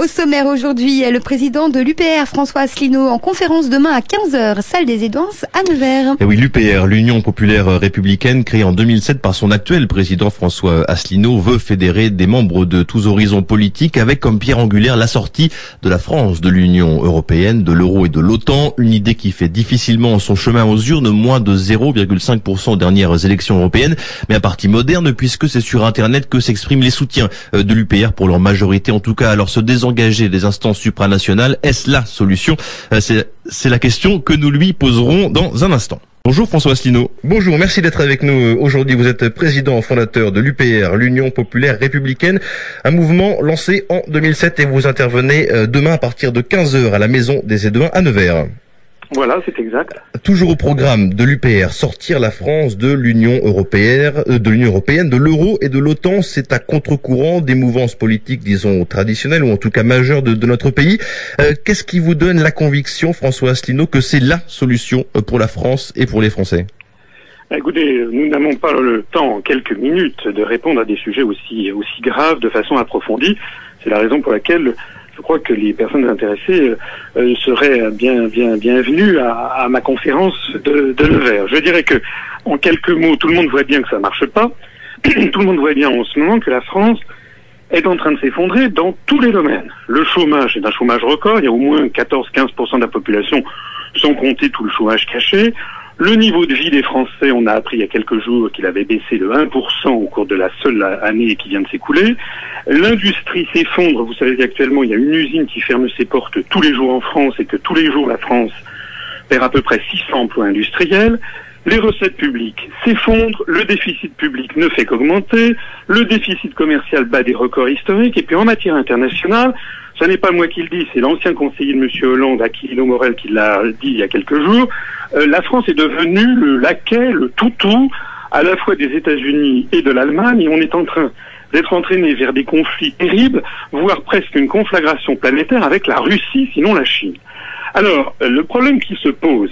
Au sommaire aujourd'hui, le président de l'UPR, François Asselineau, en conférence demain à 15h, salle des Édouances à Nevers. Et oui, l'UPR, l'Union populaire républicaine, créée en 2007 par son actuel président François Asselineau, veut fédérer des membres de tous horizons politiques avec comme pierre angulaire la sortie de la France de l'Union européenne, de l'euro et de l'OTAN, une idée qui fait difficilement son chemin aux urnes, moins de 0,5% aux dernières élections européennes, mais un parti moderne puisque c'est sur Internet que s'expriment les soutiens euh, de l'UPR pour leur majorité, en tout cas. Alors se désengager engager des instances supranationales. Est-ce la solution euh, C'est la question que nous lui poserons dans un instant. Bonjour François Asselineau. Bonjour, merci d'être avec nous aujourd'hui. Vous êtes président fondateur de l'UPR, l'Union populaire républicaine, un mouvement lancé en 2007 et vous intervenez euh, demain à partir de 15h à la Maison des Édouins à Nevers. Voilà, c'est exact. Toujours au programme de l'UPR, sortir la France de l'Union européenne, euh, de l'Union européenne, de l'euro et de l'OTAN, c'est à contre-courant des mouvances politiques, disons traditionnelles ou en tout cas majeures de, notre pays. Euh, qu'est-ce qui vous donne la conviction, François Asselineau, que c'est la solution euh, pour la France et pour les Français? Écoutez, nous n'avons pas le temps en quelques minutes de répondre à des sujets aussi aussi graves de façon approfondie. C'est la raison pour laquelle je crois que les personnes intéressées euh, seraient bien, bien, bienvenues à, ma conférence de, de Nevers. Je dirais que, en quelques mots, tout le monde voit bien que ça ne marche pas. tout le monde voit bien en ce moment que la France est en train de s'effondrer dans tous les domaines. Le chômage est un chômage record, il y a au moins 14-15% de la population, sans compter tout le chômage caché. Le niveau de vie des Français, on a appris il y a quelques jours qu'il avait baissé de 1% au cours de la seule année qui vient de s'écouler. L'industrie s'effondre. Vous savez qu'actuellement, il y a une usine qui ferme ses portes tous les jours en France et que tous les jours, la France perd à peu près 600 emplois industriels. Les recettes publiques s'effondrent, le déficit public ne fait qu'augmenter, le déficit commercial bat des records historiques, et puis en matière internationale, ce n'est pas moi qui le dis, c'est l'ancien conseiller de M. Hollande, Aquilino Morel, qui l'a dit il y a quelques jours. Euh, la France est devenue le laquais, le toutou, à la fois des États-Unis et de l'Allemagne, et on est en train d'être entraîné vers des conflits terribles, voire presque une conflagration planétaire avec la Russie, sinon la Chine. Alors, le problème qui se pose,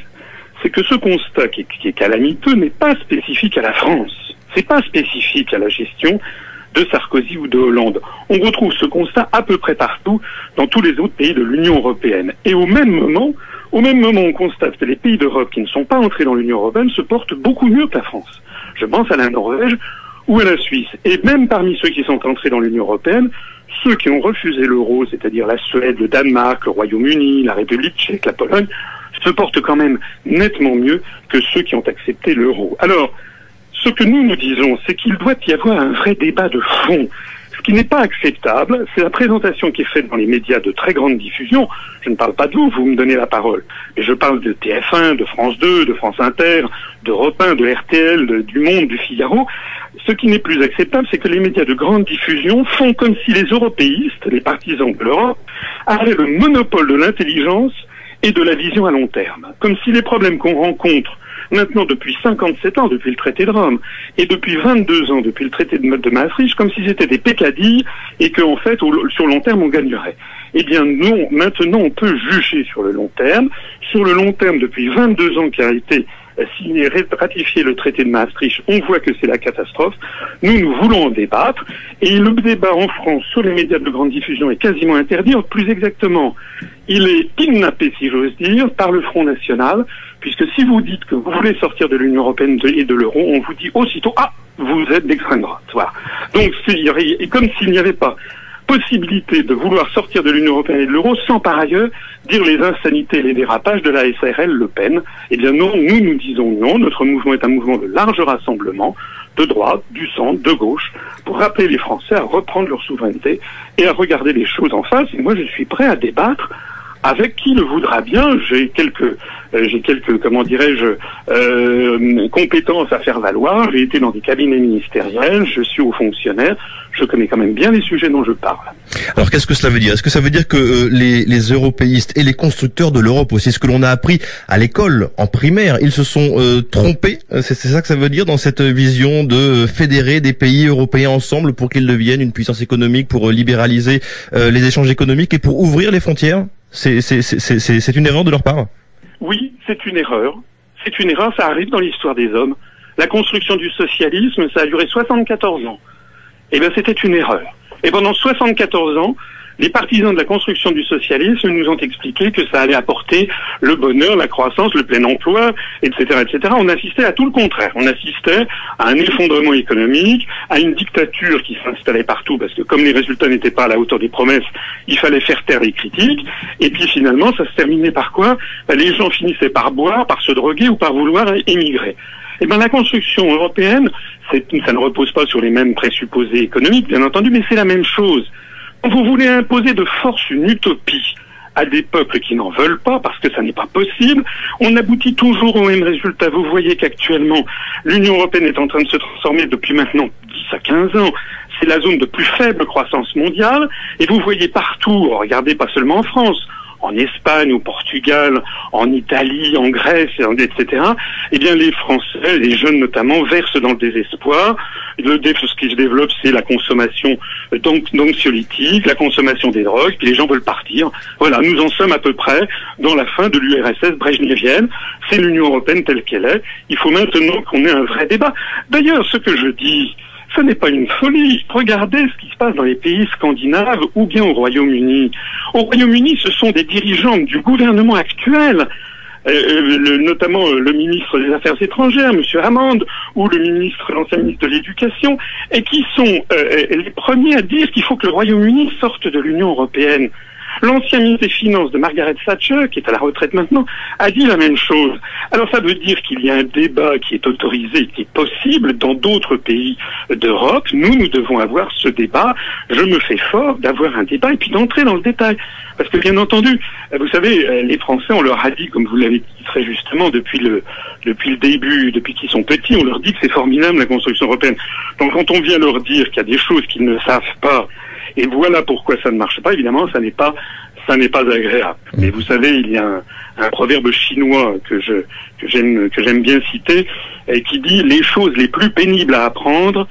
c'est que ce constat qui est, calamiteux n'est pas spécifique à la France. C'est pas spécifique à la gestion de Sarkozy ou de Hollande. On retrouve ce constat à peu près partout dans tous les autres pays de l'Union européenne. Et au même moment, au même moment, on constate que les pays d'Europe qui ne sont pas entrés dans l'Union européenne se portent beaucoup mieux que la France. Je pense à la Norvège ou à la Suisse. Et même parmi ceux qui sont entrés dans l'Union européenne, ceux qui ont refusé l'euro, c'est-à-dire la Suède, le Danemark, le Royaume-Uni, la République tchèque, la Pologne, se portent quand même nettement mieux que ceux qui ont accepté l'euro. Alors, ce que nous nous disons, c'est qu'il doit y avoir un vrai débat de fond. Ce qui n'est pas acceptable, c'est la présentation qui est faite dans les médias de très grande diffusion. Je ne parle pas de vous, vous me donnez la parole. Mais je parle de TF1, de France 2, de France Inter, d'Europe 1, de RTL, du Monde, du Figaro. Ce qui n'est plus acceptable, c'est que les médias de grande diffusion font comme si les européistes, les partisans de l'Europe, avaient le monopole de l'intelligence et de la vision à long terme. Comme si les problèmes qu'on rencontre maintenant depuis 57 ans, depuis le traité de Rome, et depuis 22 ans, depuis le traité de, Maastricht, comme si c'était des pécadilles et qu'en fait, sur long terme, on gagnerait. Eh bien non, maintenant on peut juger sur le long terme. Sur le long terme, depuis 22 ans a été signé, ratifié le traité de Maastricht, on voit que c'est la catastrophe. Nous, nous voulons en débattre. Et le débat en France sur les médias de grande diffusion est quasiment interdit. Plus exactement, il est kidnappé, si j'ose dire, par le Front National, puisque si vous dites que vous voulez sortir de l'Union Européenne et de l'euro, on vous dit aussitôt, ah, vous êtes d'extrême droite. Voilà. Donc, c'est comme s'il n'y avait pas possibilité de vouloir sortir de l'Union européenne et de l'euro sans par ailleurs dire les insanités et les dérapages de la SRL Le Pen. Eh bien non, nous nous disons non, notre mouvement est un mouvement de large rassemblement, de droite, du centre, de gauche, pour rappeler les Français à reprendre leur souveraineté et à regarder les choses en face. Et moi je suis prêt à débattre avec qui le voudra bien. J'ai quelques, euh, j'ai quelques, comment dirais-je, euh, compétences à faire valoir. J'ai été dans des cabinets ministériels, je suis haut fonctionnaire, je connais quand même bien les sujets dont je parle. Alors qu'est-ce que cela veut dire? Est-ce que ça veut dire que euh, les, les, européistes et les constructeurs de l'Europe aussi, ce que l'on a appris à l'école, en primaire, ils se sont trompés? C'est ça que ça veut dire dans cette vision de fédérer des pays européens ensemble pour qu'ils deviennent une puissance économique, pour libéraliser les échanges économiques et pour ouvrir les frontières? C'est une erreur de leur part Oui, c'est une erreur. C'est une erreur, ça arrive dans l'histoire des hommes. La construction du socialisme, ça a duré 74 ans. Eh bien, c'était une erreur. Et pendant 74 ans, les partisans de la construction du socialisme nous ont expliqué que ça allait apporter le bonheur, la croissance, le plein emploi, etc., etc. On assistait à tout le contraire. On assistait à un effondrement économique, à une dictature qui s'installait partout, parce que comme les résultats n'étaient pas à la hauteur des promesses, il fallait faire taire les critiques. Et puis finalement, ça se terminait par quoi? Ben, Les gens finissaient par boire, par se droguer ou par vouloir émigrer. Eh bien, la construction européenne, ça ne repose pas sur les mêmes présupposés économiques, bien entendu, mais c'est la même chose. Vous voulez imposer de force une utopie à des peuples qui n'en veulent pas, parce que ça n'est pas possible, on aboutit toujours au même résultat. Vous voyez qu'actuellement, l'Union européenne est en train de se transformer depuis maintenant 10 à 15 ans. C'est la zone de plus faible croissance mondiale, et vous voyez partout, regardez pas seulement en France, en Espagne, au Portugal, en Italie, en Grèce, etc., eh bien les Français, les jeunes notamment, versent dans le désespoir. Ce qui se développe, c'est la consommation d'anxiolytiques, la consommation des drogues, puis les gens veulent partir. Voilà, nous en sommes à peu près dans la fin de l'URSS brejnevienne. C'est l'Union européenne telle qu'elle est. Il faut maintenant qu'on ait un vrai débat. D'ailleurs, ce que je dis, ce n'est pas une folie. Regardez ce qui se passe dans les pays scandinaves ou bien au Royaume-Uni. Au Royaume-Uni, ce sont des dirigeants du gouvernement actuel euh, euh, notamment euh, le ministre des Affaires étrangères, M. Hammond, ou le ministre, l'ancien ministre de l'Éducation, et qui sont les premiers à dire qu'il faut que le Royaume-Uni sorte de l'Union européenne. L'ancien ministre des Finances de Margaret Thatcher, qui est à la retraite maintenant, a dit la même chose. Alors ça veut dire qu'il y a un débat qui est autorisé, qui est possible dans d'autres pays d'Europe. Nous, nous devons avoir ce débat. Je me fais fort d'avoir un débat et puis d'entrer dans le détail. Parce que bien entendu, vous savez, les Français, on leur a dit, comme vous l'avez dit très justement, depuis le, depuis le début, depuis qu'ils sont petits, on leur dit que c'est formidable la construction européenne. Donc quand on vient leur dire qu'il y a des choses qu'ils ne savent pas, et voilà pourquoi ça ne marche pas. Évidemment, ça n'est pas, ça n'est pas agréable. Mm. Mais vous savez, il y a un, proverbe chinois que je, que j'aime, que j'aime bien citer, et qui dit les choses les plus pénibles à apprendre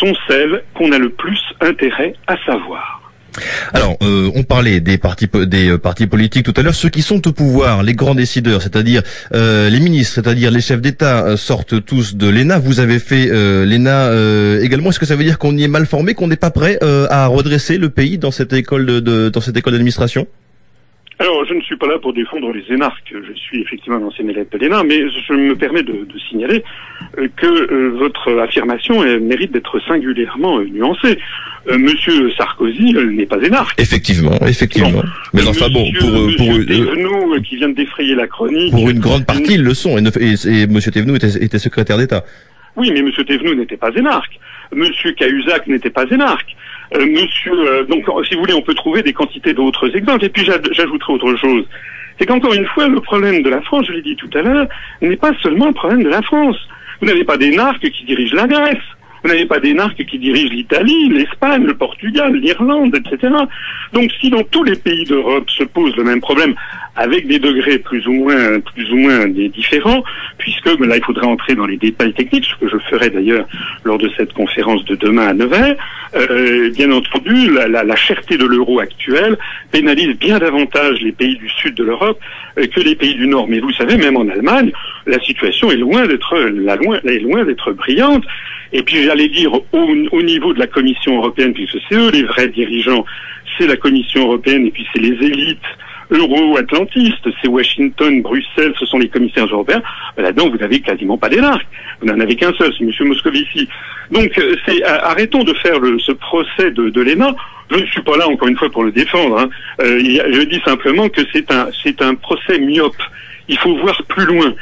sont celles qu'on a le plus intérêt à savoir. Alors, euh, on parlait des euh, partis politiques tout à l'heure. Ceux qui sont au pouvoir, les grands décideurs, c'est-à-dire euh, les ministres, c'est-à-dire les chefs d'État, sortent tous de l'ENA. Vous avez fait l'ENA également. Est-ce que ça veut dire qu'on y est mal formé, qu'on n'est pas prêt à redresser le pays dans cette école d'administration? Alors, je ne suis pas là pour défendre les énarques. Je suis effectivement un ancien élève de l'ENA, mais je me permets de, de signaler que votre affirmation mérite d'être singulièrement nuancée. Euh, Monsieur Sarkozy n'est pas énarque. Effectivement, effectivement. Mais enfin bon, pour euh, pour euh, qui vient de défrayer la chronique. Pour une grande partie, ils le sont. Et, et, Monsieur Thévenoud était, était secrétaire d'État. Oui, mais Monsieur Thévenoud n'était pas énarque. Monsieur Cahuzac n'était pas énarque. Monsieur, donc, si vous voulez, on peut trouver des quantités d'autres exemples. Et puis, j'ajouterai autre chose. C'est qu'encore une fois, le problème de la France, je l'ai dit tout à l'heure, n'est pas seulement le problème de la France. Vous n'avez pas d'énarques qui dirigent la Grèce. Vous n'avez pas d'énarques qui dirigent l'Italie, l'Espagne, le Portugal, l'Irlande, etc. Donc si dans tous les pays d'Europe se pose le même problème, avec des degrés plus ou moins plus ou moins différents, puisque là il faudrait entrer dans les détails techniques, ce que je ferai d'ailleurs lors de cette conférence de demain à 9h, euh, bien entendu, la, la, la cherté de l'euro actuel pénalise bien davantage les pays du sud de l'Europe euh, que les pays du nord. Mais vous savez, même en Allemagne, la situation est loin d'être est loin d'être brillante. Et puis j'allais dire au, au, niveau de la Commission européenne, puisque c'est eux les vrais dirigeants, c'est la Commission européenne et puis c'est les élites euro-atlantistes, c'est Washington, Bruxelles, ce sont les commissaires européens. Là-dedans, vous n'avez quasiment pas d'énarques. Vous n'en avez qu'un seul, c'est M. Moscovici. Donc, euh, c'est, arrêtons de faire le, ce procès de, de l'ENA. Je ne suis pas là, encore une fois, pour le défendre. Hein. Euh, je dis simplement que c'est un, c'est un procès myope. Il faut voir plus loin.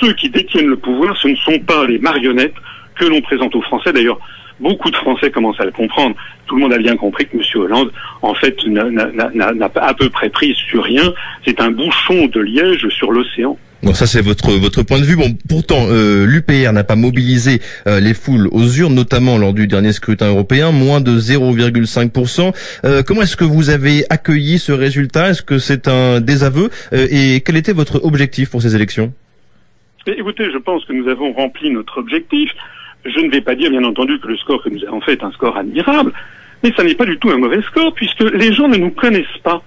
Ceux qui détiennent le pouvoir, ce ne sont pas les marionnettes que l'on présente aux Français. D'ailleurs, beaucoup de Français commencent à le comprendre. Tout le monde a bien compris que M. Hollande, en fait, n'a pas à peu près pris sur rien. C'est un bouchon de liège sur l'océan. Bon, ça c'est votre votre point de vue. Bon, pourtant, euh, l'UPR n'a pas mobilisé euh, les foules aux urnes, notamment lors du dernier scrutin européen, moins de 0,5%. Euh, comment est-ce que vous avez accueilli ce résultat? Est-ce que c'est un désaveu? Et quel était votre objectif pour ces élections? Écoutez, je pense que nous avons rempli notre objectif. Je ne vais pas dire, bien entendu, que le score que nous avons fait est un score admirable, mais ça n'est pas du tout un mauvais score, puisque les gens ne nous connaissent pas.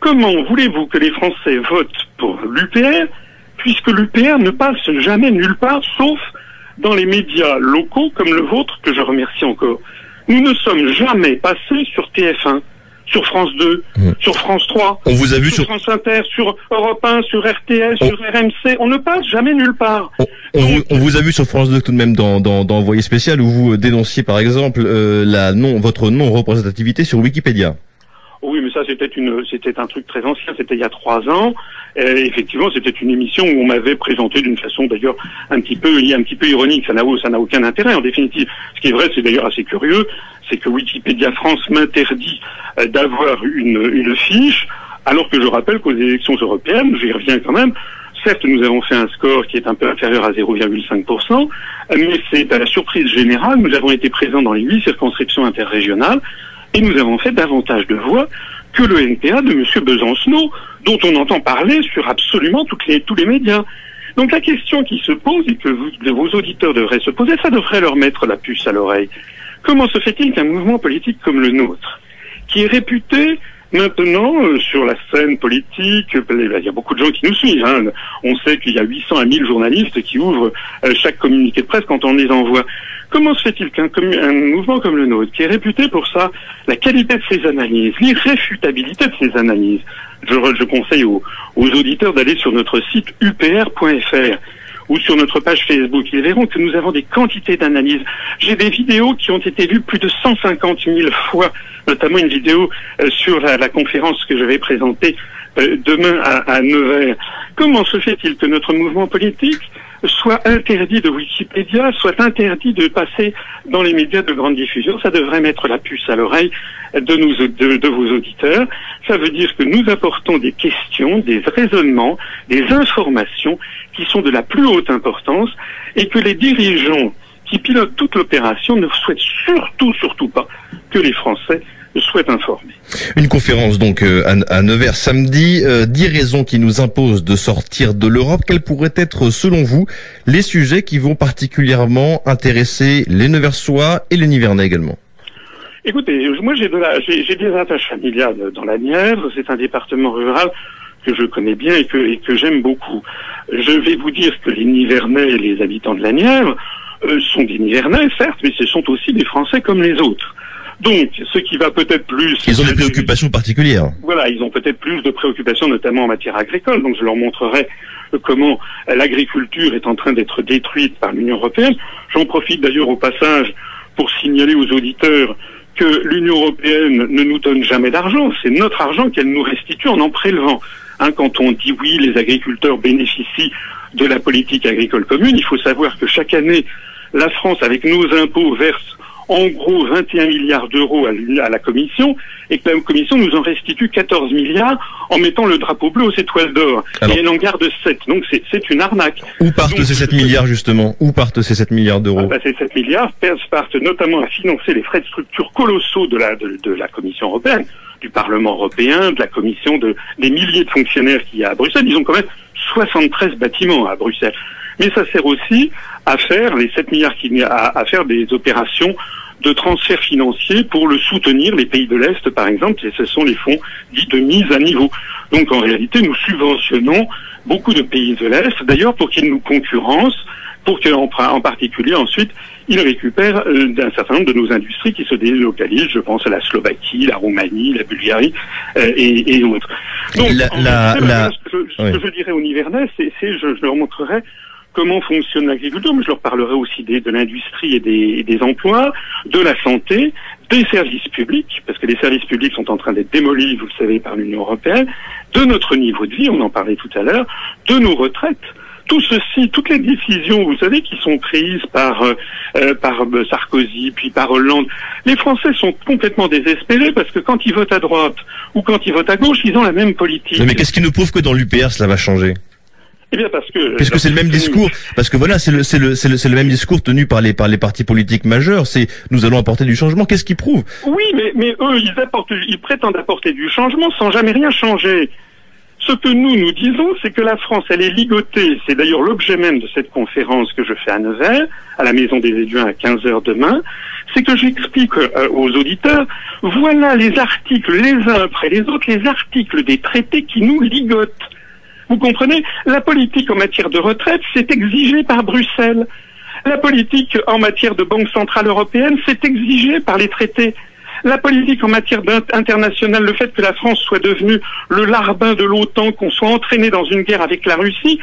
Comment voulez-vous que les Français votent pour l'UPR, puisque l'UPR ne passe jamais nulle part, sauf dans les médias locaux comme le vôtre, que je remercie encore? Nous ne sommes jamais passés sur TF1. Sur France 2, mmh. sur France 3, on vous a vu sur, France Inter, sur Europe 1, sur RTS, sur RMC. On ne passe jamais nulle part. On, vous, a vu sur France 2 tout de même dans, dans, dans Envoyé spécial où vous dénonciez par exemple euh, la non, votre non-représentativité sur Wikipédia. Ça c'était une, c'était un truc très ancien. C'était il y a trois ans. Et effectivement, c'était une émission où on m'avait présenté d'une façon d'ailleurs un petit peu, un petit peu ironique. Ça n'a, ça n'a aucun intérêt en définitive. Ce qui est vrai, c'est d'ailleurs assez curieux, c'est que Wikipédia France m'interdit euh, d'avoir une, une fiche, alors que je rappelle qu'aux élections européennes, j'y reviens quand même. Certes, nous avons fait un score qui est un peu inférieur à 0,5%, mais c'est à la surprise générale, nous avons été présents dans les huit circonscriptions interrégionales, et nous avons fait davantage de voix que le NPA de M. Besancenot, dont on entend parler sur absolument toutes les, tous les médias. Donc la question qui se pose et que vos auditeurs devraient se poser, ça devrait leur mettre la puce à l'oreille. Comment se fait-il qu'un mouvement politique comme le nôtre, qui est réputé maintenant euh, sur la scène politique, il y a beaucoup de gens qui nous suivent. Hein. On sait qu'il y a 800 à 1000 journalistes qui ouvrent euh, chaque communiqué de presse quand on les envoie. Comment se fait-il qu'un mouvement comme le nôtre, qui est réputé pour ça, la qualité de ses analyses, l'irréfutabilité de ses analyses, je, je conseille aux, aux auditeurs d'aller sur notre site upr.fr ou sur notre page Facebook. Ils verront que nous avons des quantités d'analyses. J'ai des vidéos qui ont été vues plus de 150 000 fois, notamment une vidéo euh, sur la, conférence que je vais présenter euh, demain à, à Nevers. Comment se fait-il que notre mouvement politique soit interdit de Wikipédia, soit interdit de passer dans les médias de grande diffusion? Ça devrait mettre la puce à l'oreille de, de vos auditeurs. Ça veut dire que nous apportons des questions, des raisonnements, des informations qui sont de la plus haute importance et que les dirigeants qui pilotent toute l'opération ne souhaitent surtout, surtout pas que les Français souhaite informer. Une conférence donc euh, à, Nevers samedi. Euh, dix raisons qui nous imposent de sortir de l'Europe. Quels pourraient être, selon vous, les sujets qui vont particulièrement intéresser les Neversois et les Nivernais également? Écoutez, moi j'ai j'ai des attaches familiales dans la Nièvre. C'est un département rural que je connais bien et que, et que j'aime beaucoup. Je vais vous dire que les Nivernais, les habitants de la Nièvre, euh, sont des Nivernais, certes, mais ce sont aussi des Français comme les autres. Donc, ce qui va peut-être plus... Ils ont des préoccupations particulières. Voilà, ils ont peut-être plus de préoccupations, notamment en matière agricole. Donc, je leur montrerai comment l'agriculture est en train d'être détruite par l'Union européenne. J'en profite d'ailleurs au passage pour signaler aux auditeurs que l'Union européenne ne nous donne jamais d'argent. C'est notre argent qu'elle nous restitue en en prélevant. Hein, quand on dit oui, les agriculteurs bénéficient de la politique agricole commune, il faut savoir que chaque année, la France, avec nos impôts, verse en gros 21 milliards d'euros à, la Commission et que la Commission nous en restitue 14 milliards en mettant le drapeau bleu aux étoiles d'or. Et elle en garde 7. Donc c'est une arnaque. Où partent ces 7 milliards justement? Où partent ces 7 milliards d'euros? Ah bah, Ces 7 milliards partent notamment à financer les frais de structure colossaux de la, de, la Commission européenne du Parlement européen, de la Commission, de, des milliers de fonctionnaires qu'il y a à Bruxelles. Ils ont quand même 73 bâtiments à Bruxelles. Mais ça sert aussi à faire les 7 milliards a à faire des opérations de transferts financiers pour le soutenir, les pays de l'Est par exemple, et ce sont les fonds dits de mise à niveau. Donc en réalité, nous subventionnons beaucoup de pays de l'Est, d'ailleurs pour qu'ils nous concurrencent, pour qu'en en particulier ensuite, ils récupèrent euh, un certain nombre de nos industries qui se délocalisent, je pense à la Slovaquie, la Roumanie, la Bulgarie euh, et, et, autres. Donc, ce, que je, dirais aux Nivernais, c'est, je, je leur montrerai comment fonctionne l'agriculture, mais je leur parlerai aussi des, de l'industrie et des, des, emplois, de la santé, des services publics, parce que les services publics sont en train d'être démolis, vous le savez, par l'Union européenne, de notre niveau de vie, on en parlait tout à l'heure, de nos retraites. Tout ceci, toutes les décisions, vous savez, qui sont prises par euh, euh par euh, Sarkozy, puis par Hollande, les Français sont complètement désespérés parce que quand ils votent à droite ou quand ils votent à gauche, ils ont la même politique. Mais qu'est-ce qui nous prouve que dans l'UPR, cela va changer? Eh bien parce que puisque c'est le même discours, parce que voilà, c'est le c'est le c'est le, le, même discours tenu par les par les partis politiques majeurs. C'est nous allons apporter du changement. Qu'est-ce qui prouve? Oui, mais mais eux ils apportent, ils prétendent apporter du changement sans jamais rien changer. Ce que nous nous disons, c'est que la France, elle est ligotée. C'est d'ailleurs l'objet même de cette conférence que je fais à Nevers, à la Maison des Éduins à 15 heures demain. C'est que j'explique euh, aux auditeurs, voilà les articles les uns après les autres, les articles des traités qui nous ligotent. Vous comprenez La politique en matière de retraite, c'est exigé par Bruxelles. La politique en matière de Banque centrale européenne, c'est exigé par les traités. La politique en matière internationale, le fait que la France soit devenue le larbin de l'OTAN, qu'on soit entraîné dans une guerre avec la Russie,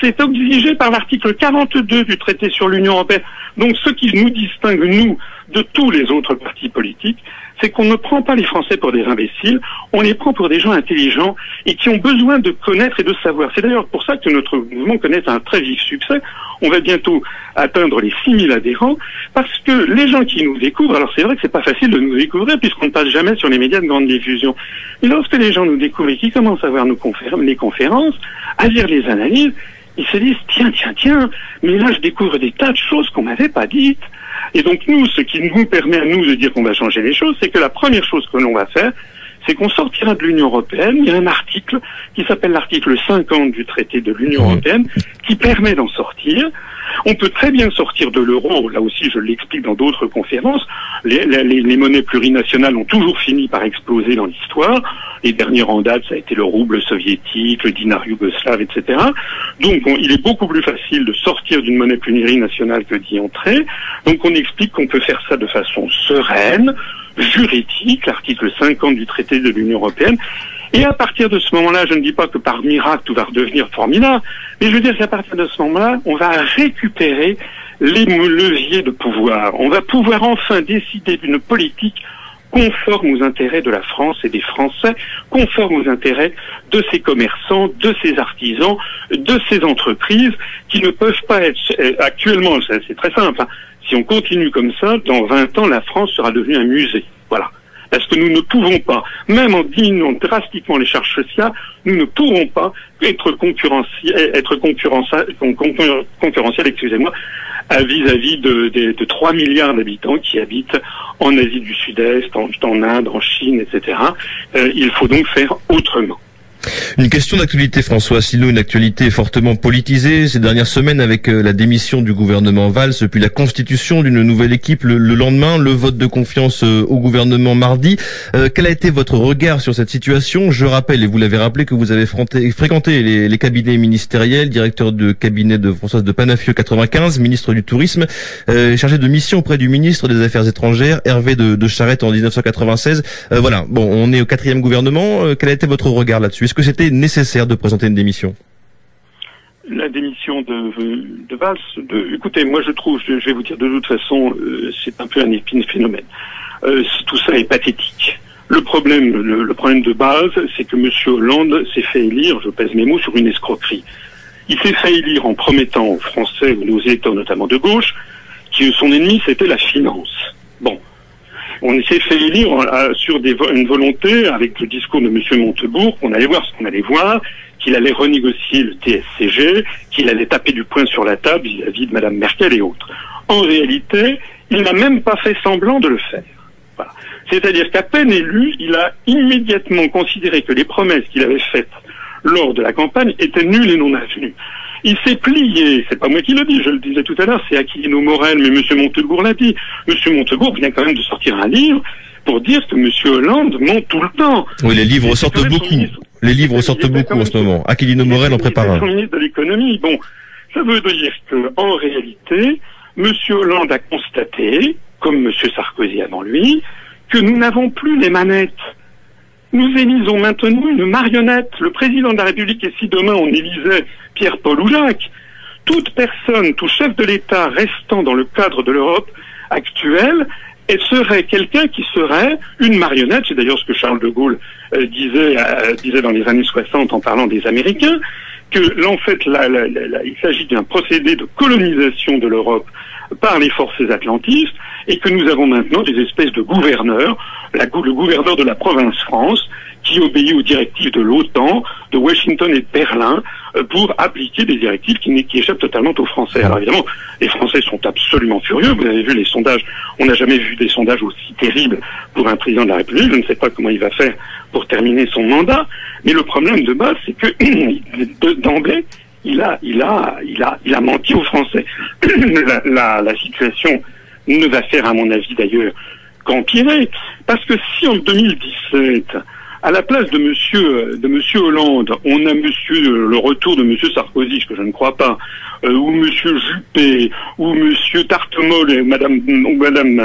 c'est exigé par l'article 42 du traité sur l'Union européenne. Donc ce qui nous distingue, nous, de tous les autres partis politiques, c'est qu'on ne prend pas les Français pour des imbéciles, on les prend pour des gens intelligents et qui ont besoin de connaître et de savoir. C'est d'ailleurs pour ça que notre mouvement connaît un très vif succès. On va bientôt atteindre les 6000 adhérents parce que les gens qui nous découvrent, alors c'est vrai que c'est pas facile de nous découvrir puisqu'on ne passe jamais sur les médias de grande diffusion, mais lorsque les gens nous découvrent et qui commencent à voir nos les conférences, à lire les analyses, ils se disent tiens, tiens, tiens, mais là je découvre des tas de choses qu'on m'avait pas dites. Et donc nous, ce qui nous permet à nous de dire qu'on va changer les choses, c'est que la première chose que l'on va faire, c'est qu'on sortira de l'Union européenne. Il y a un article qui s'appelle l'article 50 du traité de l'Union européenne qui permet d'en sortir. On peut très bien sortir de l'euro, là aussi je l'explique dans d'autres conférences, les, les, monnaies plurinationales ont toujours fini par exploser dans l'histoire, les dernières en date ça a été le rouble soviétique, le dinar yougoslave, etc. Donc il est beaucoup plus facile de sortir d'une monnaie plurinationale que d'y entrer, donc on explique qu'on peut faire ça de façon sereine, juridique, l'article 50 du traité de l'Union européenne, et à partir de ce moment-là, je ne dis pas que par miracle tout va redevenir formidable, mais je veux dire qu'à partir de ce moment-là, on va récupérer les leviers de pouvoir. On va pouvoir enfin décider d'une politique conforme aux intérêts de la France et des Français, conforme aux intérêts de ces commerçants, de ces artisans, de ces entreprises qui ne peuvent pas être euh, actuellement, c'est très simple, hein. Si on continue comme ça, dans 20 ans, la France sera devenue un musée. Voilà. Parce que nous ne pouvons pas, même en diminuant drastiquement les charges sociales, nous ne pourrons pas être concurrentiels, être excusez-moi, vis-à-vis de, de, 3 milliards d'habitants qui habitent en Asie du Sud-Est, en, en, Inde, en Chine, etc. Euh, il faut donc faire autrement. Une question d'actualité, François Asselineau, une actualité fortement politisée ces dernières semaines avec euh, la démission du gouvernement Valls, puis la constitution d'une nouvelle équipe le, lendemain, le vote de confiance euh, au gouvernement mardi. Euh, quel a été votre regard sur cette situation? Je rappelle, et vous l'avez rappelé, que vous avez fréquenté les, cabinets ministériels, directeur de cabinet de Françoise de Panafieux 95, ministre du Tourisme, chargé de mission auprès du ministre des Affaires étrangères, Hervé de, de Charette en 1996. voilà, bon, on est au quatrième gouvernement. quel a été votre regard là-dessus? Que c'était nécessaire de présenter une démission la démission de, de Valls, de, écoutez, moi je trouve, je, vais vous dire de toute façon, euh, c'est un peu un épine phénomène. Euh, tout ça est pathétique. Le problème, le, problème de base, c'est que M. Hollande s'est fait élire, je pèse mes mots, sur une escroquerie. Il s'est fait élire en promettant aux Français ou aux États, notamment de gauche, que son ennemi c'était la finance. Bon, on s'est fait élire sur une volonté, avec le discours de M. Montebourg, qu'on allait voir ce qu'on allait voir, qu'il allait renégocier le TSCG, qu'il allait taper du poing sur la table vis-à-vis de Mme Merkel et autres. En réalité, il n'a même pas fait semblant de le faire. C'est-à-dire qu'à peine élu, il a immédiatement considéré que les promesses qu'il avait faites lors de la campagne étaient nulles et non avenues. Il s'est plié, c'est pas moi qui le dis, je le disais tout à l'heure, c'est Aquilino Morel, mais M. Montebourg l'a dit. M. Montebourg vient quand même de sortir un livre pour dire que M. Hollande ment tout le temps. Oui, les livres sortent beaucoup. Les livres sortent beaucoup en ce moment. Aquilino Morel en prépare un. ministre de l'économie. Bon, ça veut dire que, en réalité, M. Hollande a constaté, comme M. Sarkozy avant lui, que nous n'avons plus les manettes. Nous élisons maintenant une marionnette. Le président de la République, et si demain on élisait Pierre, Paul ou Jacques, toute personne, tout chef de l'État restant dans le cadre de l'Europe actuelle, elle serait quelqu'un qui serait une marionnette. C'est d'ailleurs ce que Charles de Gaulle euh, disait, euh, disait dans les années 60 en parlant des Américains, que en fait, il s'agit d'un procédé de colonisation de l'Europe par les forces atlantistes et que nous avons maintenant des espèces de gouverneurs, le gouverneur de la province France, qui obéit aux directives de l'OTAN, de Washington et de Berlin, euh, pour appliquer des directives qui, qui, échappent totalement aux Français. Alors évidemment, les Français sont absolument furieux. Vous avez vu les sondages. On n'a jamais vu des sondages aussi terribles pour un président de la République. Je ne sais pas comment il va faire pour terminer son mandat. Mais le problème de base, c'est que d'emblée, il a, il a, il a, il a menti aux Français. la, la, la situation ne va faire, à mon avis d'ailleurs, qu'empirer. Parce que si en 2017, à la place de Monsieur de Monsieur Hollande, on a Monsieur le retour de Monsieur Sarkozy, ce que je ne crois pas, euh, ou Monsieur Juppé, ou Monsieur Tartemol et Madame ou Madame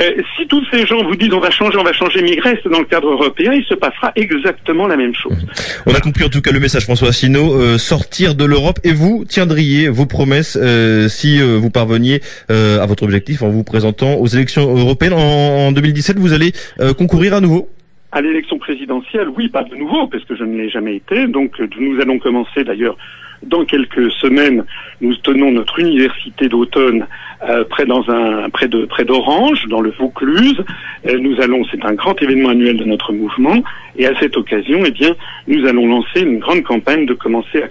Euh, si tous ces gens vous disent on va changer, on va changer, mais ils restent dans le cadre européen, il se passera exactement la même chose. On a compris en tout cas le message François Asselineau, euh, sortir de l'Europe et vous tiendriez vos promesses euh, si vous parveniez à votre objectif en vous présentant aux élections européennes en, en 2017, vous allez concourir à nouveau? À l'élection présidentielle, oui, pas de nouveau, parce que je ne l'ai jamais été. Donc nous allons commencer d'ailleurs dans quelques semaines, nous tenons notre université d'automne euh, près dans un près de près d'Orange, dans le Vaucluse. Euh, nous allons, c'est un grand événement annuel de notre mouvement, et à cette occasion, eh bien, nous allons lancer une grande campagne de commencer à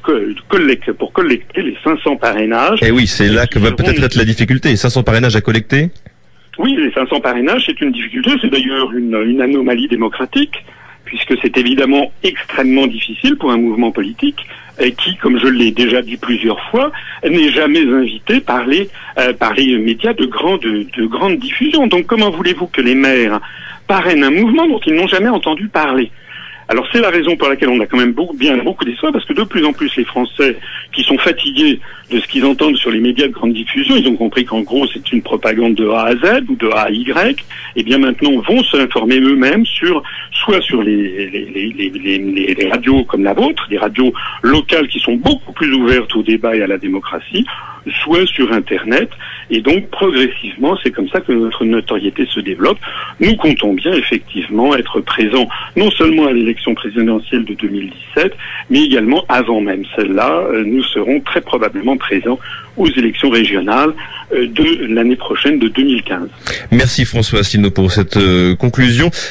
collecter pour collecter les 500 parrainages. Et eh oui, c'est là que va peut-être être la difficulté. 500 parrainages à collecter? Oui, les 500 parrainages, c'est une difficulté, c'est d'ailleurs une, une anomalie démocratique puisque c'est évidemment extrêmement difficile pour un mouvement politique qui, comme je l'ai déjà dit plusieurs fois, n'est jamais invité par les, euh, par les médias de grande, de grande diffusion. Donc comment voulez-vous que les maires parrainent un mouvement dont ils n'ont jamais entendu parler? Alors c'est la raison pour laquelle on a quand même beaucoup, bien beaucoup d'espoir, parce que de plus en plus les Français qui sont fatigués de ce qu'ils entendent sur les médias de grande diffusion, ils ont compris qu'en gros c'est une propagande de A à Z ou de A à Y, et bien maintenant vont s'informer eux-mêmes sur soit sur les, les, les, radios comme la vôtre, des radios locales qui sont beaucoup plus ouvertes au débat et à la démocratie, soit sur Internet. Et donc, progressivement, c'est comme ça que notre notoriété se développe. Nous comptons bien, effectivement, être présents non seulement à l'élection présidentielle de 2017, mais également avant même celle-là. Euh, nous serons très probablement présents aux élections régionales euh, de l'année prochaine, de 2015. Merci François Asselineau pour cette euh, conclusion.